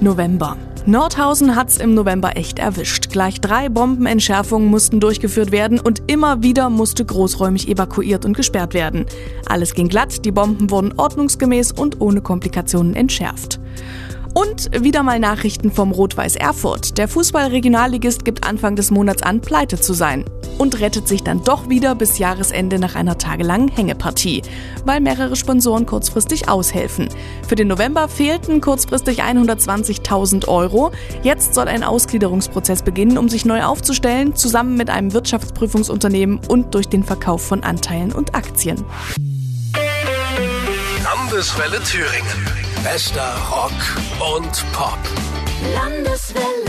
November. Nordhausen hat's im November echt erwischt. Gleich drei Bombenentschärfungen mussten durchgeführt werden und immer wieder musste großräumig evakuiert und gesperrt werden. Alles ging glatt, die Bomben wurden ordnungsgemäß und ohne Komplikationen entschärft. Und wieder mal Nachrichten vom Rot-Weiß Erfurt. Der Fußball-Regionalligist gibt Anfang des Monats an, pleite zu sein. Und rettet sich dann doch wieder bis Jahresende nach einer tagelangen Hängepartie, weil mehrere Sponsoren kurzfristig aushelfen. Für den November fehlten kurzfristig 120.000 Euro. Jetzt soll ein Ausgliederungsprozess beginnen, um sich neu aufzustellen, zusammen mit einem Wirtschaftsprüfungsunternehmen und durch den Verkauf von Anteilen und Aktien. Landeswelle Thüringen. Bester Rock und Pop. Landeswelle.